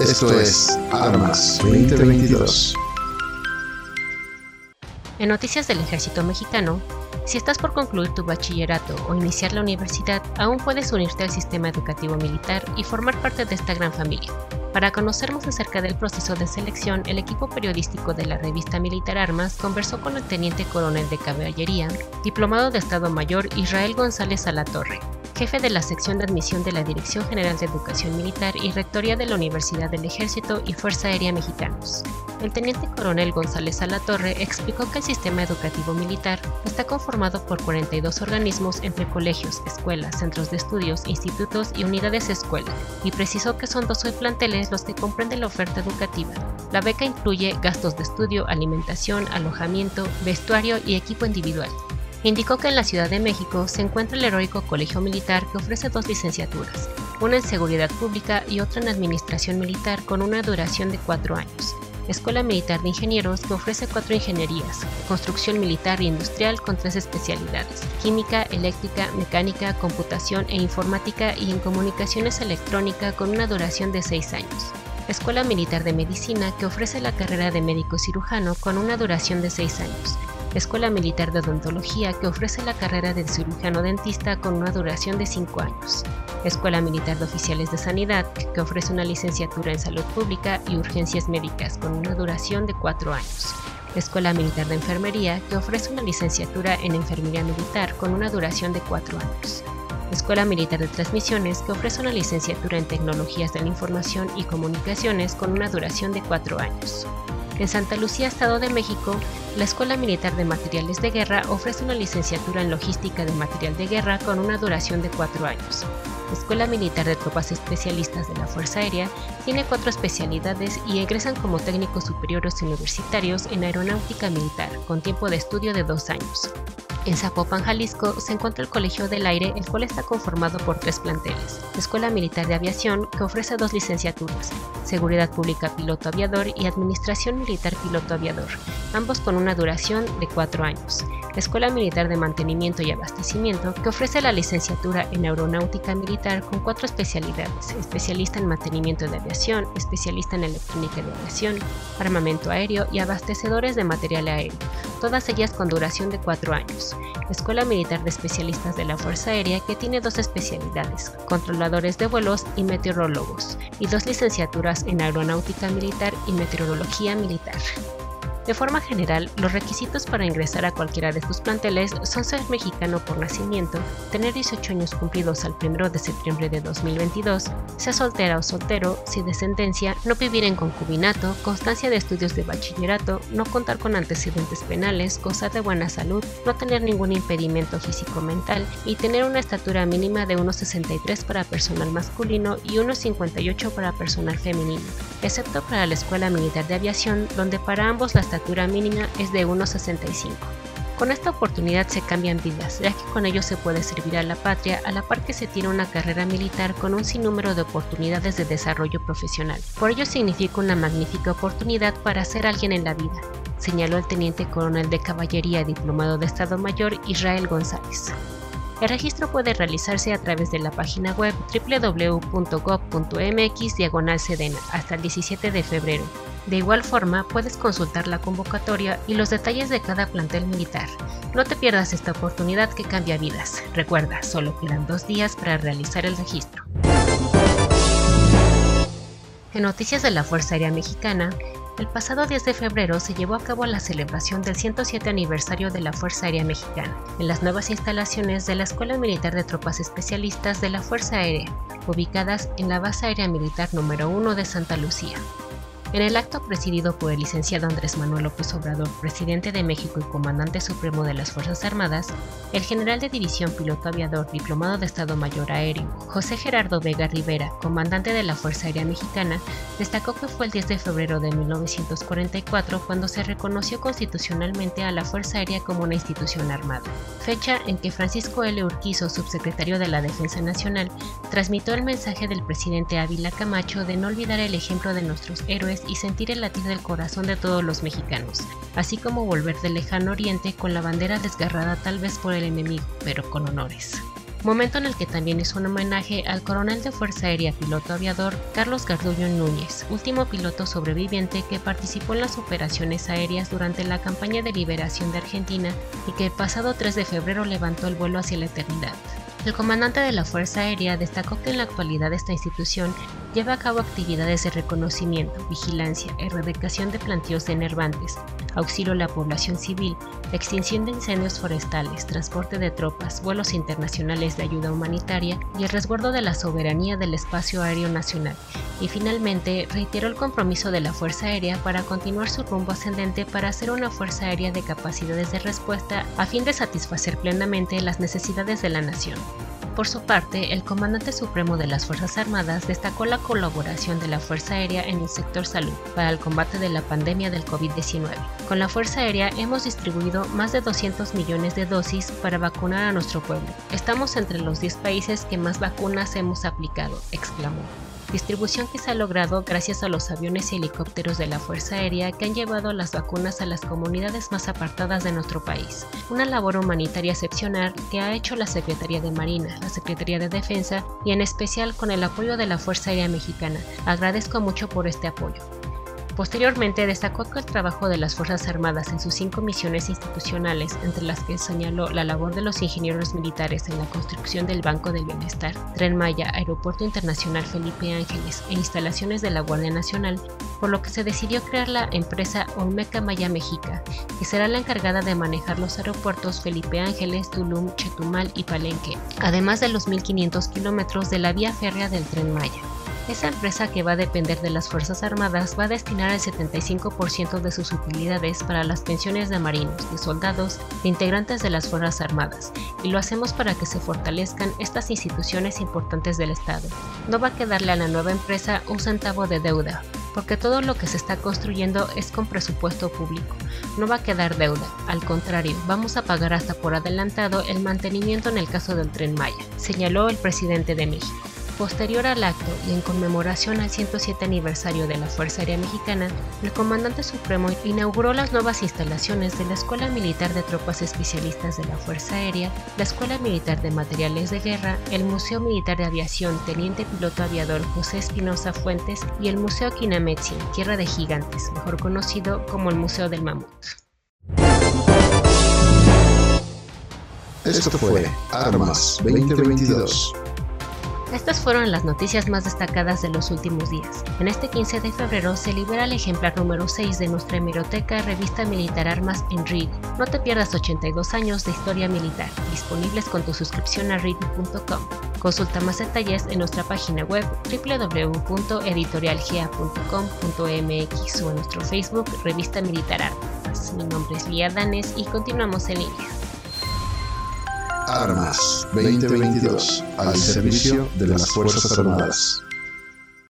Esto es Armas 2022. En noticias del ejército mexicano, si estás por concluir tu bachillerato o iniciar la universidad, aún puedes unirte al sistema educativo militar y formar parte de esta gran familia. Para conocer más acerca del proceso de selección, el equipo periodístico de la revista Militar Armas conversó con el teniente coronel de caballería, diplomado de Estado Mayor Israel González Alatorre, jefe de la sección de admisión de la Dirección General de Educación Militar y Rectoría de la Universidad del Ejército y Fuerza Aérea Mexicanos. El teniente coronel González Alatorre explicó que el sistema educativo militar está conformado por 42 organismos entre colegios, escuelas, centros de estudios, institutos y unidades escuela, y precisó que son 12 planteles los que comprenden la oferta educativa. La beca incluye gastos de estudio, alimentación, alojamiento, vestuario y equipo individual. Indicó que en la Ciudad de México se encuentra el heroico Colegio Militar que ofrece dos licenciaturas, una en Seguridad Pública y otra en Administración Militar con una duración de cuatro años. Escuela Militar de Ingenieros que ofrece cuatro ingenierías, construcción militar e industrial con tres especialidades, química, eléctrica, mecánica, computación e informática y en comunicaciones electrónica con una duración de seis años. Escuela Militar de Medicina que ofrece la carrera de médico cirujano con una duración de seis años, Escuela Militar de Odontología que ofrece la carrera de cirujano dentista con una duración de 5 años. Escuela Militar de Oficiales de Sanidad que ofrece una licenciatura en Salud Pública y Urgencias Médicas con una duración de 4 años. Escuela Militar de Enfermería que ofrece una licenciatura en Enfermería Militar con una duración de 4 años. Escuela Militar de Transmisiones que ofrece una licenciatura en Tecnologías de la Información y Comunicaciones con una duración de 4 años. En Santa Lucía, Estado de México, la Escuela Militar de Materiales de Guerra ofrece una licenciatura en Logística de Material de Guerra con una duración de cuatro años. La Escuela Militar de Tropas Especialistas de la Fuerza Aérea tiene cuatro especialidades y egresan como técnicos superiores universitarios en aeronáutica militar, con tiempo de estudio de dos años. En Zapopan, Jalisco, se encuentra el Colegio del Aire, el cual está conformado por tres planteles. Escuela Militar de Aviación, que ofrece dos licenciaturas, Seguridad Pública Piloto Aviador y Administración Militar Piloto Aviador, ambos con una duración de cuatro años. Escuela Militar de Mantenimiento y Abastecimiento, que ofrece la licenciatura en Aeronáutica Militar con cuatro especialidades, especialista en mantenimiento de aviación, especialista en electrónica de aviación, armamento aéreo y abastecedores de material aéreo, todas ellas con duración de cuatro años. Escuela Militar de Especialistas de la Fuerza Aérea, que tiene dos especialidades, controladores de vuelos y meteorólogos, y dos licenciaturas en Aeronáutica Militar y Meteorología Militar. De forma general, los requisitos para ingresar a cualquiera de estos planteles son ser mexicano por nacimiento, tener 18 años cumplidos al 1 de septiembre de 2022, ser soltera o soltero, sin descendencia, no vivir en concubinato, constancia de estudios de bachillerato, no contar con antecedentes penales, gozar de buena salud, no tener ningún impedimento físico-mental y tener una estatura mínima de 1,63 para personal masculino y 1,58 para personal femenino, excepto para la Escuela Militar de Aviación, donde para ambos la estatura mínima es de 1,65. Con esta oportunidad se cambian vidas, ya que con ello se puede servir a la patria a la par que se tiene una carrera militar con un sinnúmero de oportunidades de desarrollo profesional. Por ello significa una magnífica oportunidad para ser alguien en la vida, señaló el teniente coronel de caballería diplomado de Estado Mayor Israel González. El registro puede realizarse a través de la página web www.gov.mx diagonal hasta el 17 de febrero de igual forma, puedes consultar la convocatoria y los detalles de cada plantel militar. No te pierdas esta oportunidad que cambia vidas. Recuerda, solo quedan dos días para realizar el registro. En noticias de la Fuerza Aérea Mexicana, el pasado 10 de febrero se llevó a cabo la celebración del 107 aniversario de la Fuerza Aérea Mexicana en las nuevas instalaciones de la Escuela Militar de Tropas Especialistas de la Fuerza Aérea, ubicadas en la Base Aérea Militar número 1 de Santa Lucía. En el acto presidido por el licenciado Andrés Manuel López Obrador, presidente de México y comandante supremo de las Fuerzas Armadas, el general de división piloto aviador diplomado de Estado Mayor Aéreo, José Gerardo Vega Rivera, comandante de la Fuerza Aérea Mexicana, destacó que fue el 10 de febrero de 1944 cuando se reconoció constitucionalmente a la Fuerza Aérea como una institución armada, fecha en que Francisco L. Urquizo, subsecretario de la Defensa Nacional, transmitió el mensaje del presidente Ávila Camacho de no olvidar el ejemplo de nuestros héroes y sentir el latir del corazón de todos los mexicanos, así como volver del lejano oriente con la bandera desgarrada tal vez por el enemigo, pero con honores. Momento en el que también hizo un homenaje al coronel de Fuerza Aérea piloto aviador Carlos Garduño Núñez, último piloto sobreviviente que participó en las operaciones aéreas durante la campaña de liberación de Argentina y que el pasado 3 de febrero levantó el vuelo hacia la eternidad. El comandante de la Fuerza Aérea destacó que en la actualidad esta institución lleva a cabo actividades de reconocimiento, vigilancia, erradicación de plantíos de enervantes, auxilio a la población civil, extinción de incendios forestales, transporte de tropas, vuelos internacionales de ayuda humanitaria y el resguardo de la soberanía del espacio aéreo nacional. Y finalmente, reiteró el compromiso de la Fuerza Aérea para continuar su rumbo ascendente para ser una Fuerza Aérea de capacidades de respuesta a fin de satisfacer plenamente las necesidades de la nación. Por su parte, el comandante supremo de las Fuerzas Armadas destacó la colaboración de la Fuerza Aérea en el sector salud para el combate de la pandemia del COVID-19. Con la Fuerza Aérea hemos distribuido más de 200 millones de dosis para vacunar a nuestro pueblo. Estamos entre los 10 países que más vacunas hemos aplicado, exclamó distribución que se ha logrado gracias a los aviones y helicópteros de la Fuerza Aérea que han llevado las vacunas a las comunidades más apartadas de nuestro país. Una labor humanitaria excepcional que ha hecho la Secretaría de Marina, la Secretaría de Defensa y en especial con el apoyo de la Fuerza Aérea Mexicana. Agradezco mucho por este apoyo. Posteriormente destacó el trabajo de las Fuerzas Armadas en sus cinco misiones institucionales, entre las que señaló la labor de los ingenieros militares en la construcción del Banco del Bienestar, Tren Maya, Aeropuerto Internacional Felipe Ángeles e instalaciones de la Guardia Nacional, por lo que se decidió crear la empresa Olmeca Maya Mexica, que será la encargada de manejar los aeropuertos Felipe Ángeles, Tulum, Chetumal y Palenque, además de los 1.500 kilómetros de la vía férrea del Tren Maya. Esa empresa que va a depender de las Fuerzas Armadas va a destinar el 75% de sus utilidades para las pensiones de marinos, de soldados e integrantes de las Fuerzas Armadas, y lo hacemos para que se fortalezcan estas instituciones importantes del Estado. No va a quedarle a la nueva empresa un centavo de deuda, porque todo lo que se está construyendo es con presupuesto público. No va a quedar deuda, al contrario, vamos a pagar hasta por adelantado el mantenimiento en el caso del tren Maya, señaló el presidente de México. Posterior al acto y en conmemoración al 107 aniversario de la Fuerza Aérea Mexicana, el comandante supremo inauguró las nuevas instalaciones de la Escuela Militar de Tropas Especialistas de la Fuerza Aérea, la Escuela Militar de Materiales de Guerra, el Museo Militar de Aviación Teniente Piloto Aviador José Espinosa Fuentes y el Museo Kinametsin, Tierra de Gigantes, mejor conocido como el Museo del Mamut. Esto fue Armas 2022. Estas fueron las noticias más destacadas de los últimos días. En este 15 de febrero se libera el ejemplar número 6 de nuestra hemeroteca Revista Militar Armas en Read. No te pierdas 82 años de historia militar, disponibles con tu suscripción a read.com. Consulta más detalles en nuestra página web www.editorialgia.com.mx o en nuestro Facebook Revista Militar Armas. Mi nombre es Lía Danes y continuamos en línea. Armas 2022 al servicio de las Fuerzas Armadas.